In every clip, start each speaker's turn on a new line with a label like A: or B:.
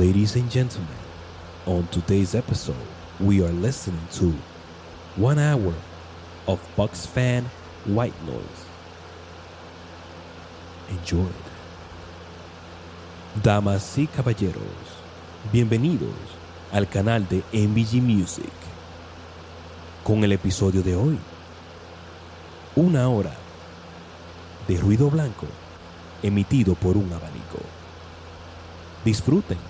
A: Ladies and gentlemen, on today's episode, we are listening to one hour of Bucks fan white noise. Enjoy. Damas y caballeros, bienvenidos al canal de MVG Music. Con el episodio de hoy, una hora de ruido blanco emitido por un abanico. Disfruten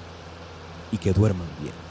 A: y que duerman bien.